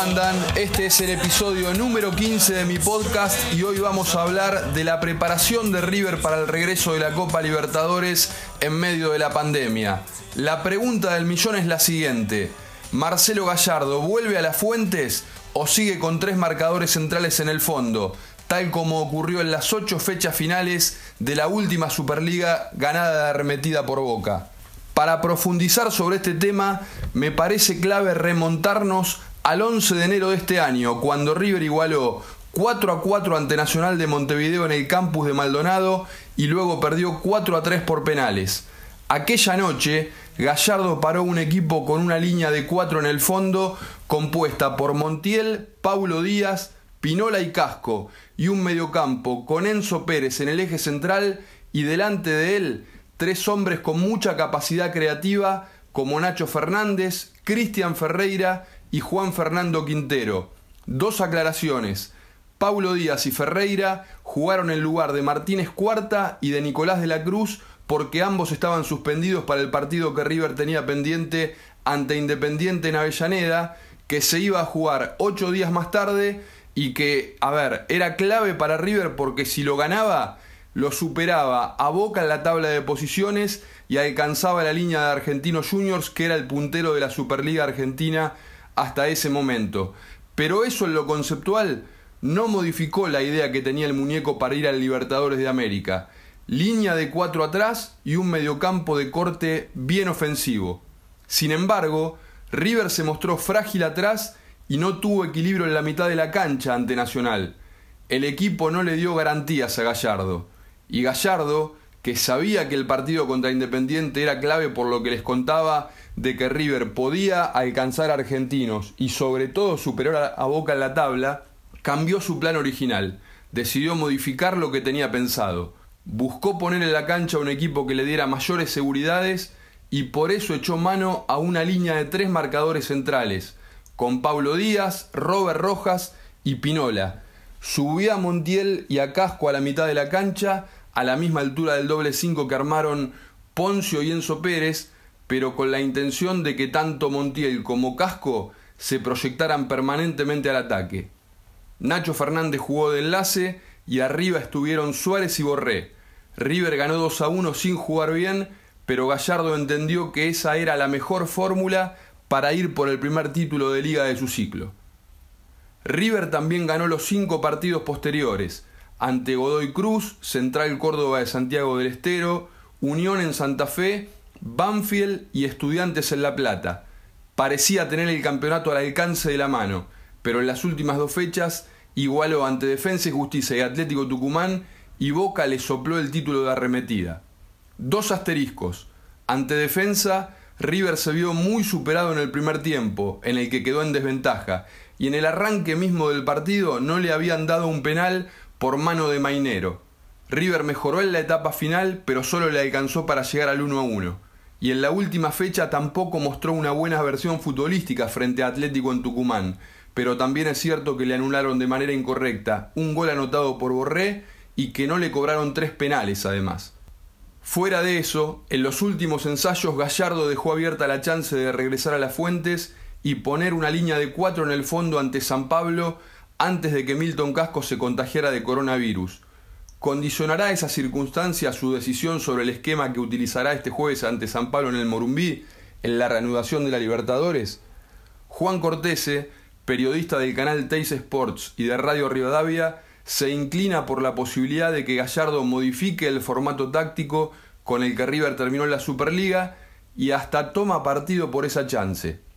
¿Cómo les va? ¿Cómo andan? Este es el episodio número 15 de mi podcast y hoy vamos a hablar de la preparación de River para el regreso de la Copa Libertadores en medio de la pandemia. La pregunta del millón es la siguiente. ¿Marcelo Gallardo vuelve a las fuentes o sigue con tres marcadores centrales en el fondo? tal como ocurrió en las ocho fechas finales de la última Superliga ganada de arremetida por Boca. Para profundizar sobre este tema, me parece clave remontarnos al 11 de enero de este año, cuando River igualó 4 a 4 ante Nacional de Montevideo en el campus de Maldonado y luego perdió 4 a 3 por penales. Aquella noche, Gallardo paró un equipo con una línea de 4 en el fondo, compuesta por Montiel, Paulo Díaz, Pinola y Casco, y un mediocampo con Enzo Pérez en el eje central y delante de él tres hombres con mucha capacidad creativa como Nacho Fernández, Cristian Ferreira y Juan Fernando Quintero. Dos aclaraciones. Paulo Díaz y Ferreira jugaron en lugar de Martínez Cuarta y de Nicolás de la Cruz porque ambos estaban suspendidos para el partido que River tenía pendiente ante Independiente en Avellaneda, que se iba a jugar ocho días más tarde y que, a ver, era clave para River porque si lo ganaba lo superaba a Boca en la tabla de posiciones y alcanzaba la línea de Argentinos Juniors, que era el puntero de la Superliga Argentina hasta ese momento. Pero eso en lo conceptual no modificó la idea que tenía el muñeco para ir al Libertadores de América. Línea de cuatro atrás y un mediocampo de corte bien ofensivo. Sin embargo, River se mostró frágil atrás y no tuvo equilibrio en la mitad de la cancha ante Nacional. El equipo no le dio garantías a Gallardo y Gallardo, que sabía que el partido contra Independiente era clave por lo que les contaba de que River podía alcanzar a argentinos y sobre todo superar a Boca en la tabla, cambió su plan original, decidió modificar lo que tenía pensado, buscó poner en la cancha un equipo que le diera mayores seguridades y por eso echó mano a una línea de tres marcadores centrales, con Pablo Díaz, Robert Rojas y Pinola. Subía a Montiel y a Casco a la mitad de la cancha, a la misma altura del doble 5 que armaron Poncio y Enzo Pérez, pero con la intención de que tanto Montiel como Casco se proyectaran permanentemente al ataque. Nacho Fernández jugó de enlace y arriba estuvieron Suárez y Borré. River ganó 2 a 1 sin jugar bien, pero Gallardo entendió que esa era la mejor fórmula para ir por el primer título de liga de su ciclo. River también ganó los cinco partidos posteriores, ante Godoy Cruz, Central Córdoba de Santiago del Estero, Unión en Santa Fe, Banfield y Estudiantes en La Plata. Parecía tener el campeonato al alcance de la mano, pero en las últimas dos fechas igualó ante Defensa y Justicia y Atlético Tucumán y Boca le sopló el título de arremetida. Dos asteriscos. Ante Defensa, River se vio muy superado en el primer tiempo, en el que quedó en desventaja, y en el arranque mismo del partido no le habían dado un penal por mano de Mainero. River mejoró en la etapa final, pero solo le alcanzó para llegar al 1 a 1. Y en la última fecha tampoco mostró una buena versión futbolística frente a Atlético en Tucumán, pero también es cierto que le anularon de manera incorrecta un gol anotado por Borré y que no le cobraron tres penales además. Fuera de eso, en los últimos ensayos Gallardo dejó abierta la chance de regresar a las fuentes y poner una línea de cuatro en el fondo ante San Pablo antes de que Milton Casco se contagiara de coronavirus. ¿Condicionará esa circunstancia su decisión sobre el esquema que utilizará este jueves ante San Pablo en el Morumbí en la reanudación de la Libertadores? Juan Cortese, periodista del canal Teis Sports y de Radio Rivadavia, se inclina por la posibilidad de que Gallardo modifique el formato táctico con el que River terminó la Superliga y hasta toma partido por esa chance.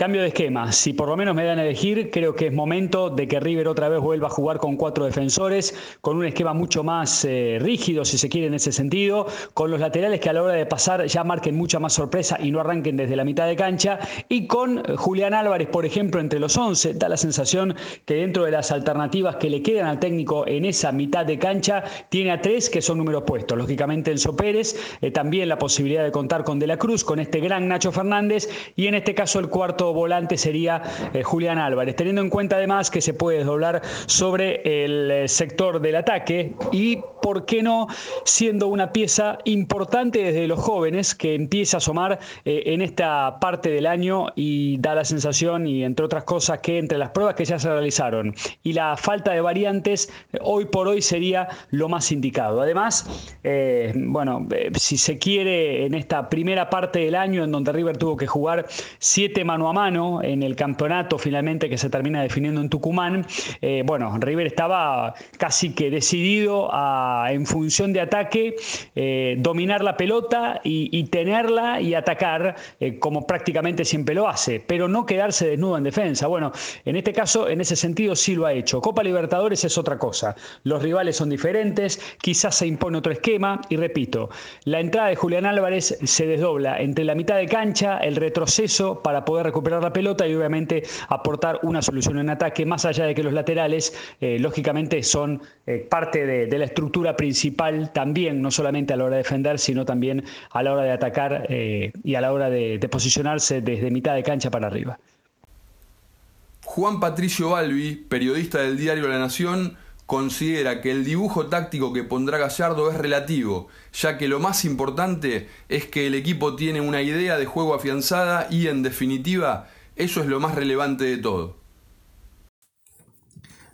Cambio de esquema. Si por lo menos me dan a elegir, creo que es momento de que River otra vez vuelva a jugar con cuatro defensores, con un esquema mucho más eh, rígido, si se quiere, en ese sentido, con los laterales que a la hora de pasar ya marquen mucha más sorpresa y no arranquen desde la mitad de cancha, y con eh, Julián Álvarez, por ejemplo, entre los 11. Da la sensación que dentro de las alternativas que le quedan al técnico en esa mitad de cancha, tiene a tres que son números puestos. Lógicamente, Enzo Pérez, eh, también la posibilidad de contar con De la Cruz, con este gran Nacho Fernández, y en este caso el cuarto volante sería eh, Julián Álvarez, teniendo en cuenta además que se puede doblar sobre el eh, sector del ataque y ¿por qué no siendo una pieza importante desde los jóvenes que empieza a asomar eh, en esta parte del año y da la sensación, y entre otras cosas, que entre las pruebas que ya se realizaron y la falta de variantes, hoy por hoy sería lo más indicado. Además, eh, bueno, eh, si se quiere, en esta primera parte del año en donde River tuvo que jugar siete mano a mano en el campeonato finalmente que se termina definiendo en Tucumán, bueno, River estaba casi que decidido a, en función de ataque, dominar la pelota y, tenerla y atacar como prácticamente siempre lo hace, pero no quedarse desnudo en defensa. Bueno, en este caso, en ese sentido, sí lo ha hecho. Copa Libertadores es otra cosa. Los rivales son diferentes, quizás se impone otro esquema y repito, la entrada de Julián Álvarez se desdobla entre la mitad de cancha, el retroceso para poder recuperar la pelota y obviamente aportar una solución en ataque, más allá de que los laterales, eh, lógicamente, son eh, parte de, la estructura principal también, no solamente a la hora de defender, sino también a la hora de atacar eh, y a la hora de, de posicionarse desde mitad de cancha para arriba. Juan Patricio Balbi, periodista del diario La Nación, considera que el dibujo táctico que pondrá Gallardo es relativo, ya que lo más importante es que el equipo tiene una idea de juego afianzada y, en definitiva, eso es lo más relevante de todo.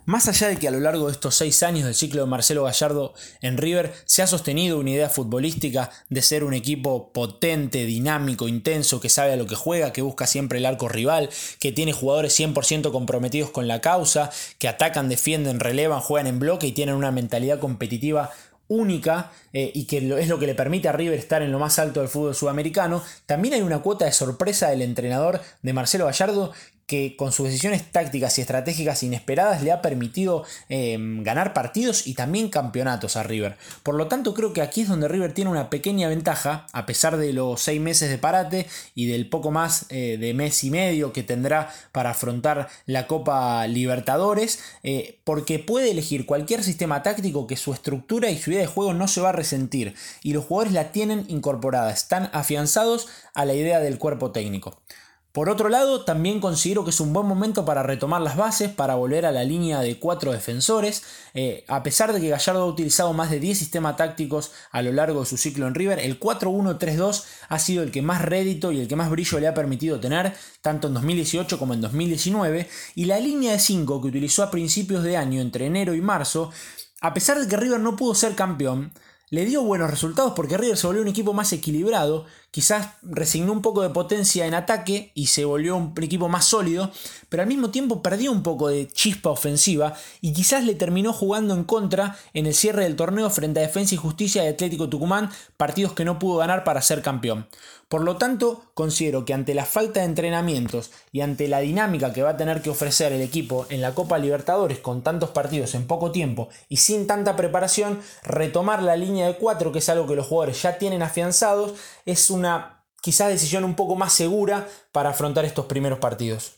Más allá de que a lo largo de estos seis años del ciclo de Marcelo Gallardo en River se ha sostenido una idea futbolística de ser un equipo potente, dinámico, intenso, que sabe a lo que juega, que busca siempre el arco rival, que tiene jugadores 100% comprometidos con la causa, que atacan, defienden, relevan, juegan en bloque y tienen una mentalidad competitiva única eh, y que es lo que le permite a River estar en lo más alto del fútbol sudamericano, también hay una cuota de sorpresa del entrenador de Marcelo Gallardo que con sus decisiones tácticas y estratégicas inesperadas le ha permitido em, ganar partidos y también campeonatos a River. Por lo tanto, creo que aquí es donde River tiene una pequeña ventaja, a pesar de los seis meses de parate y del poco más eh, de mes y medio que tendrá para afrontar la Copa Libertadores, eh, porque puede elegir cualquier sistema táctico que su estructura y su idea de juego no se va a resentir, y los jugadores la tienen incorporada, están afianzados a la idea del cuerpo técnico. Por otro lado, también considero que es un buen momento para retomar las bases, para volver a la línea de cuatro defensores. Eh, a pesar de que Gallardo ha utilizado más de 10 sistemas tácticos a lo largo de su ciclo en River, el 4-1-3-2 ha sido el que más rédito y el que más brillo le ha permitido tener, tanto en 2018 como en 2019. Y la línea de 5 que utilizó a principios de año, entre enero y marzo, a pesar de que River no pudo ser campeón, le dio buenos resultados porque River se volvió un equipo más equilibrado, quizás resignó un poco de potencia en ataque y se volvió un equipo más sólido, pero al mismo tiempo perdió un poco de chispa ofensiva y quizás le terminó jugando en contra en el cierre del torneo frente a Defensa y Justicia de Atlético Tucumán, partidos que no pudo ganar para ser campeón. Por lo tanto, considero que ante la falta de entrenamientos y ante la dinámica que va a tener que ofrecer el equipo en la Copa Libertadores con tantos partidos en poco tiempo y sin tanta preparación, retomar la línea de 4, que es algo que los jugadores ya tienen afianzados, es una quizás decisión un poco más segura para afrontar estos primeros partidos.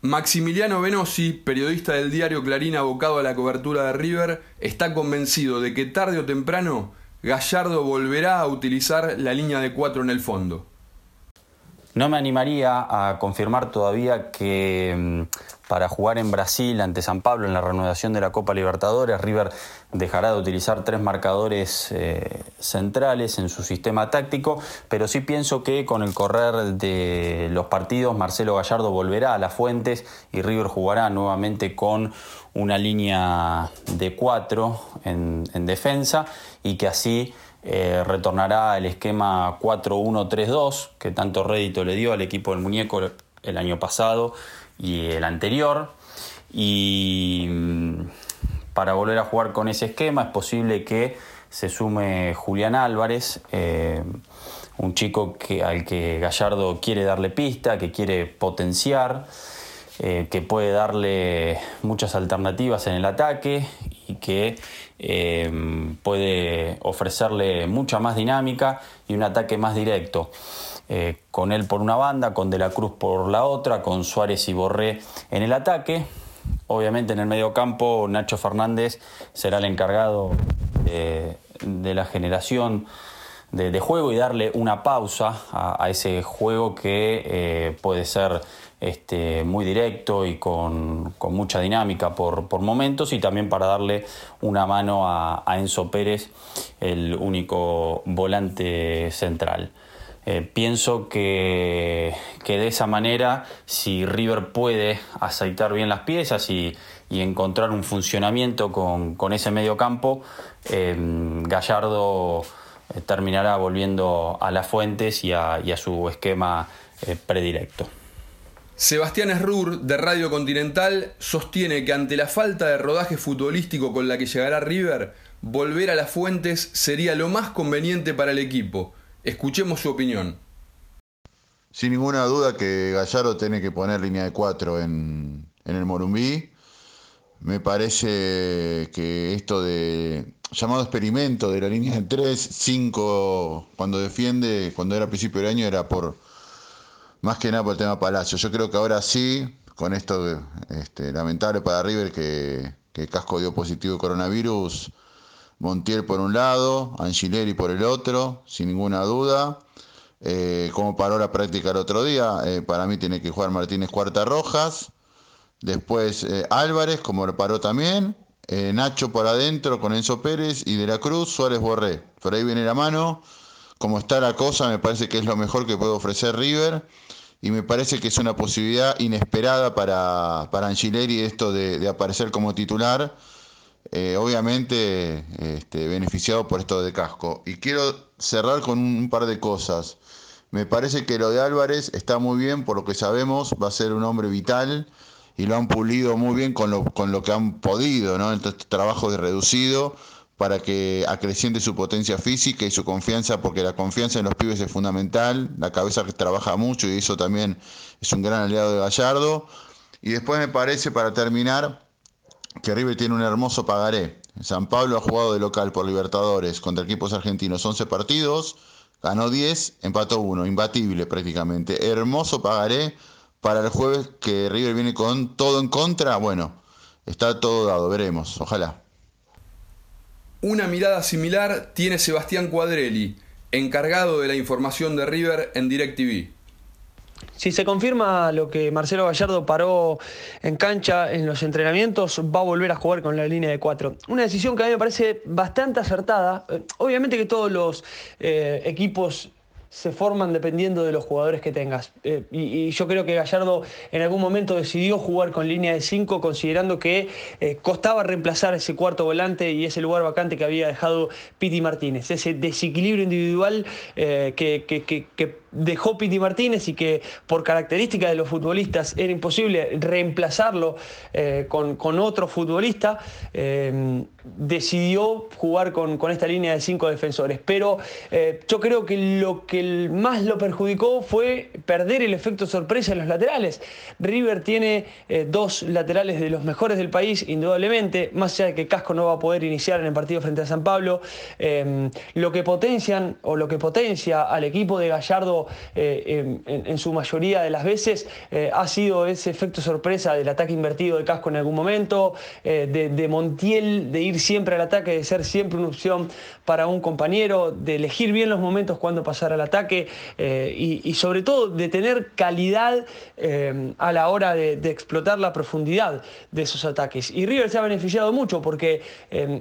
Maximiliano Venosi, periodista del diario Clarín abocado a la cobertura de River, está convencido de que tarde o temprano Gallardo volverá a utilizar la línea de 4 en el fondo. No me animaría a confirmar todavía que mm, para jugar en Brasil ante San Pablo en la reanudación de la Copa Libertadores, River dejará de utilizar tres marcadores eh, centrales en su sistema táctico, pero sí pienso que con el correr de los partidos Marcelo Gallardo volverá a las fuentes y River jugará nuevamente con una línea de cuatro en, defensa y que así eh, retornará el esquema 4-1-3-2 que tanto rédito le dio al equipo del muñeco el año pasado y el anterior. Y mm, para volver a jugar con ese esquema es posible que se sume Julián Álvarez, eh, un chico que, al que Gallardo quiere darle pista, que quiere potenciar. Eh, que puede darle muchas alternativas en el ataque y que eh, puede ofrecerle mucha más dinámica y un ataque más directo. Eh, con él por una banda, con De la Cruz por la otra, con Suárez y Borré en el ataque. Obviamente en el medio campo Nacho Fernández será el encargado de la generación de, juego y darle una pausa a, ese juego que puede ser este, muy directo y con, mucha dinámica por, momentos y también para darle una mano a, Enzo Pérez, el único volante central. Eh, pienso que, de esa manera, si River puede aceitar bien las piezas y, encontrar un funcionamiento con, ese medio campo, eh, Gallardo eh, terminará volviendo a las fuentes y a, su esquema predilecto. Sebastián Esrur, de Radio Continental, sostiene que ante la falta de rodaje futbolístico con la que llegará River, volver a las fuentes sería lo más conveniente para el equipo. Escuchemos su opinión. Sin ninguna duda que Gallardo tiene que poner línea de cuatro en, el Morumbí. Me parece que esto de llamado experimento de la línea de 3, 5, cuando defiende, cuando era principio del año, era por más que nada por el tema Palacio. Yo creo que ahora sí, con esto este, lamentable para River que, que Casco dio positivo de coronavirus, Montiel por un lado, Angileri por el otro, sin ninguna duda. Eh, como paró la práctica el otro día, eh, para mí tiene que jugar Martínez Cuarta Rojas. Después eh, Álvarez, como lo paró también. Nacho por adentro con Enzo Pérez y de la Cruz, Suárez Borré. Por ahí viene la mano. Como está la cosa, me parece que es lo mejor que puede ofrecer River. Y me parece que es una posibilidad inesperada para, para Angileri esto de, de aparecer como titular eh, obviamente este, beneficiado por esto de casco. Y quiero cerrar con un, par de cosas. Me parece que lo de Álvarez está muy bien, por lo que sabemos, va a ser un hombre vital y lo han pulido muy bien con lo, con lo que han podido, ¿no? Entonces, trabajo de reducido para que acreciente su potencia física y su confianza, porque la confianza en los pibes es fundamental, la cabeza que trabaja mucho y eso también es un gran aliado de Gallardo. Y después me parece, para terminar, que River tiene un hermoso pagaré. San Pablo ha jugado de local por Libertadores contra equipos argentinos 11 partidos, ganó 10, empató 1, imbatible prácticamente. Hermoso pagaré para el jueves que River viene con todo en contra. Bueno, está todo dado, veremos, ojalá. Una mirada similar tiene Sebastián Cuadrelli, encargado de la información de River en DirecTV. Si se confirma lo que Marcelo Gallardo paró en cancha en los entrenamientos, va a volver a jugar con la línea de cuatro. Una decisión que a mí me parece bastante acertada. Eh, obviamente que todos los eh, equipos se forman dependiendo de los jugadores que tengas. Eh, y, yo creo que Gallardo en algún momento decidió jugar con línea de 5 considerando que costaba reemplazar ese cuarto volante y ese lugar vacante que había dejado Piti Martínez. Ese desequilibrio individual que, que dejó Piti Martínez y que por características de los futbolistas era imposible reemplazarlo eh, con, otro futbolista, eh, decidió jugar con, esta línea de cinco defensores. Pero eh, yo creo que lo que más lo perjudicó fue perder el efecto sorpresa en los laterales. River tiene dos laterales de los mejores del país, indudablemente, más allá de que Casco no va a poder iniciar en el partido frente a San Pablo, lo que potencian o lo que potencia al equipo de Gallardo eh, en, su mayoría de las veces eh, ha sido ese efecto sorpresa del ataque invertido de casco en algún momento, eh, de, Montiel, de ir siempre al ataque, de ser siempre una opción para un compañero, de elegir bien los momentos cuando pasar al ataque y, sobre todo de tener calidad a la hora de, explotar la profundidad de esos ataques. Y River se ha beneficiado mucho porque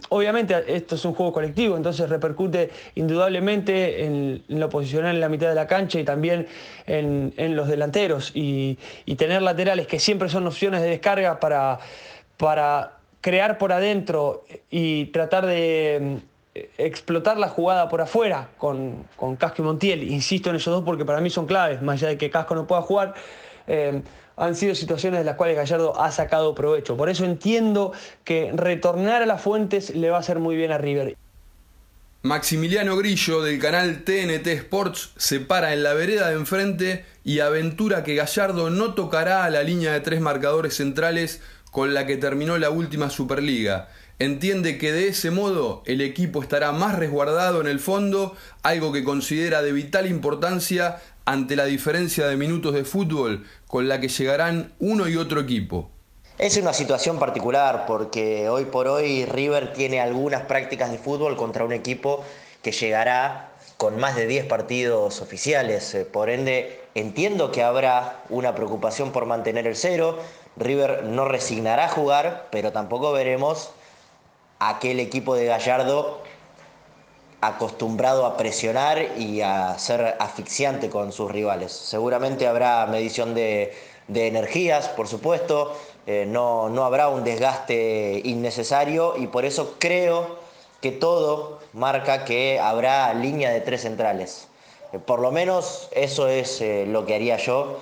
obviamente esto es un juego colectivo, entonces repercute indudablemente en, en lo posicional en la mitad de la cancha y también en, los delanteros. Y, tener laterales que siempre son opciones de descarga para, para crear por adentro y tratar de mm, explotar la jugada por afuera con, Casco y Montiel. Insisto en esos dos porque para mí son claves, más allá de que Casco no pueda jugar. Eh, han sido situaciones de las cuales Gallardo ha sacado provecho. Por eso entiendo que retornar a las fuentes le va a hacer muy bien a River. Maximiliano Grillo del canal TNT Sports se para en la vereda de enfrente y aventura que Gallardo no tocará a la línea de tres marcadores centrales con la que terminó la última Superliga. Entiende que de ese modo el equipo estará más resguardado en el fondo, algo que considera de vital importancia ante la diferencia de minutos de fútbol con la que llegarán uno y otro equipo. Es una situación particular porque hoy por hoy River tiene algunas prácticas de fútbol contra un equipo que llegará con más de 10 partidos oficiales. Eh, por ende, Entiendo que habrá una preocupación por mantener el cero. River no resignará a jugar, pero tampoco veremos aquel equipo de Gallardo acostumbrado a presionar y a ser asfixiante con sus rivales. Seguramente habrá medición de, energías, por supuesto, eh, no, no habrá un desgaste innecesario y por eso creo que todo marca que habrá línea de tres centrales. Eh, por lo menos eso es eh, lo que haría yo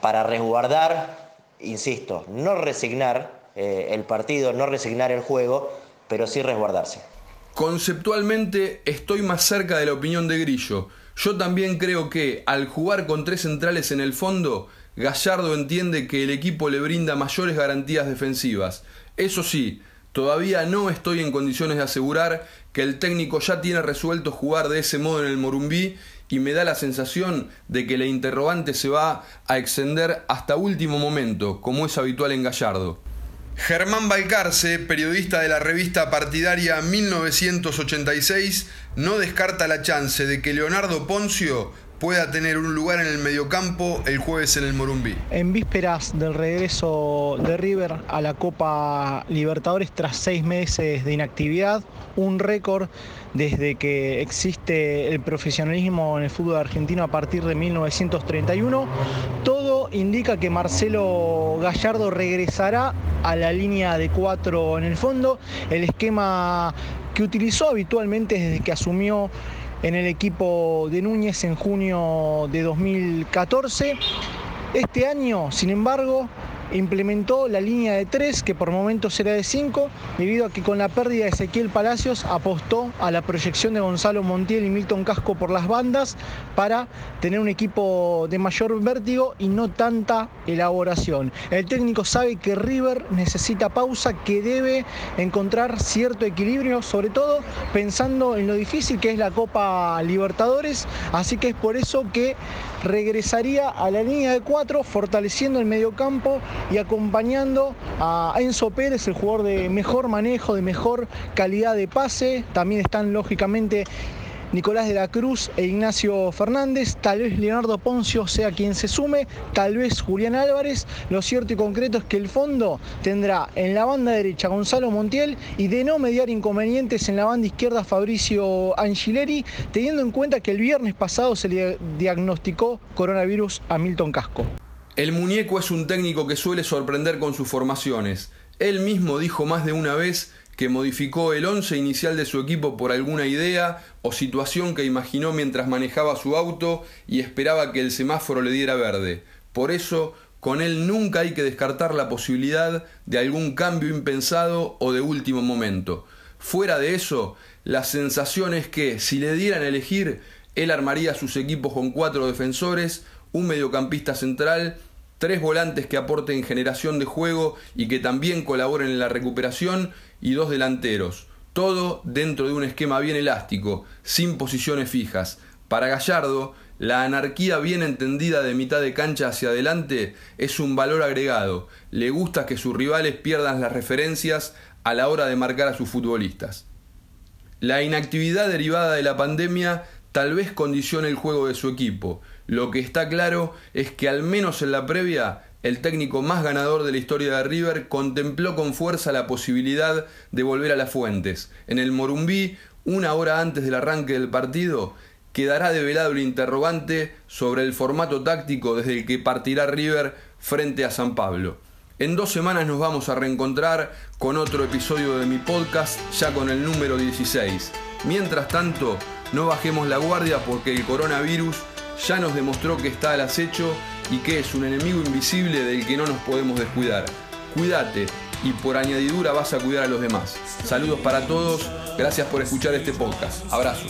para resguardar, insisto, no resignar el partido, no resignar el juego, pero sí resguardarse. Conceptualmente estoy más cerca de la opinión de Grillo. Yo también creo que al jugar con tres centrales en el fondo, Gallardo entiende que el equipo le brinda mayores garantías defensivas. Eso sí, todavía no estoy en condiciones de asegurar que el técnico ya tiene resuelto jugar de ese modo en el Morumbí y me da la sensación de que la interrogante se va a extender hasta último momento, como es habitual en Gallardo. Germán Balcarce, periodista de la revista partidaria 1986, no descarta la chance de que Leonardo Poncio pueda tener un lugar en el mediocampo el jueves en el Morumbí. En vísperas del regreso de River a la Copa Libertadores tras seis meses de inactividad, un récord desde que existe el profesionalismo en el fútbol argentino a partir de 1931. Todo indica que Marcelo Gallardo regresará a la línea de cuatro en el fondo, el esquema que utilizó habitualmente desde que asumió en el equipo de Núñez en junio de 2014. Este año, sin embargo, implementó la línea de 3, que por momentos era de 5, debido a que con la pérdida de Ezequiel Palacios apostó a la proyección de Gonzalo Montiel y Milton Casco por las bandas para tener un equipo de mayor vértigo y no tanta elaboración. El técnico sabe que River necesita pausa, que debe encontrar cierto equilibrio, sobre todo pensando en lo difícil que es la Copa Libertadores, así que es por eso que regresaría a la línea de 4, fortaleciendo el mediocampo y acompañando a Enzo Pérez, el jugador de mejor manejo, de mejor calidad de pase. También están lógicamente Nicolás de la Cruz e Ignacio Fernández, tal vez Leonardo Poncio sea quien se sume, tal vez Julián Álvarez. Lo cierto y concreto es que el fondo tendrá en la banda derecha Gonzalo Montiel y de no mediar inconvenientes en la banda izquierda Fabricio Angileri, teniendo en cuenta que el viernes pasado se le diagnosticó coronavirus a Milton Casco. El muñeco es un técnico que suele sorprender con sus formaciones. Él mismo dijo más de una vez que modificó el once inicial de su equipo por alguna idea o situación que imaginó mientras manejaba su auto y esperaba que el semáforo le diera verde. Por eso, con él nunca hay que descartar la posibilidad de algún cambio impensado o de último momento. Fuera de eso, la sensación es que si le dieran a elegir, él armaría sus equipos con cuatro defensores, un mediocampista central, tres volantes que aporten generación de juego y que también colaboren en la recuperación y dos delanteros. Todo dentro de un esquema bien elástico, sin posiciones fijas. Para Gallardo, la anarquía bien entendida de mitad de cancha hacia adelante es un valor agregado. Le gusta que sus rivales pierdan las referencias a la hora de marcar a sus futbolistas. La inactividad derivada de la pandemia tal vez condicione el juego de su equipo. Lo que está claro es que al menos en la previa el técnico más ganador de la historia de River contempló con fuerza la posibilidad de volver a las fuentes. En el Morumbí, una hora antes del arranque del partido, quedará develado el interrogante sobre el formato táctico desde el que partirá River frente a San Pablo. En dos semanas nos vamos a reencontrar con otro episodio de mi podcast, ya con el número 16. Mientras tanto, no bajemos la guardia porque el coronavirus ya nos demostró que está al acecho y que es un enemigo invisible del que no nos podemos descuidar. Cuídate y por añadidura vas a cuidar a los demás. Saludos para todos, gracias por escuchar este podcast. Abrazo.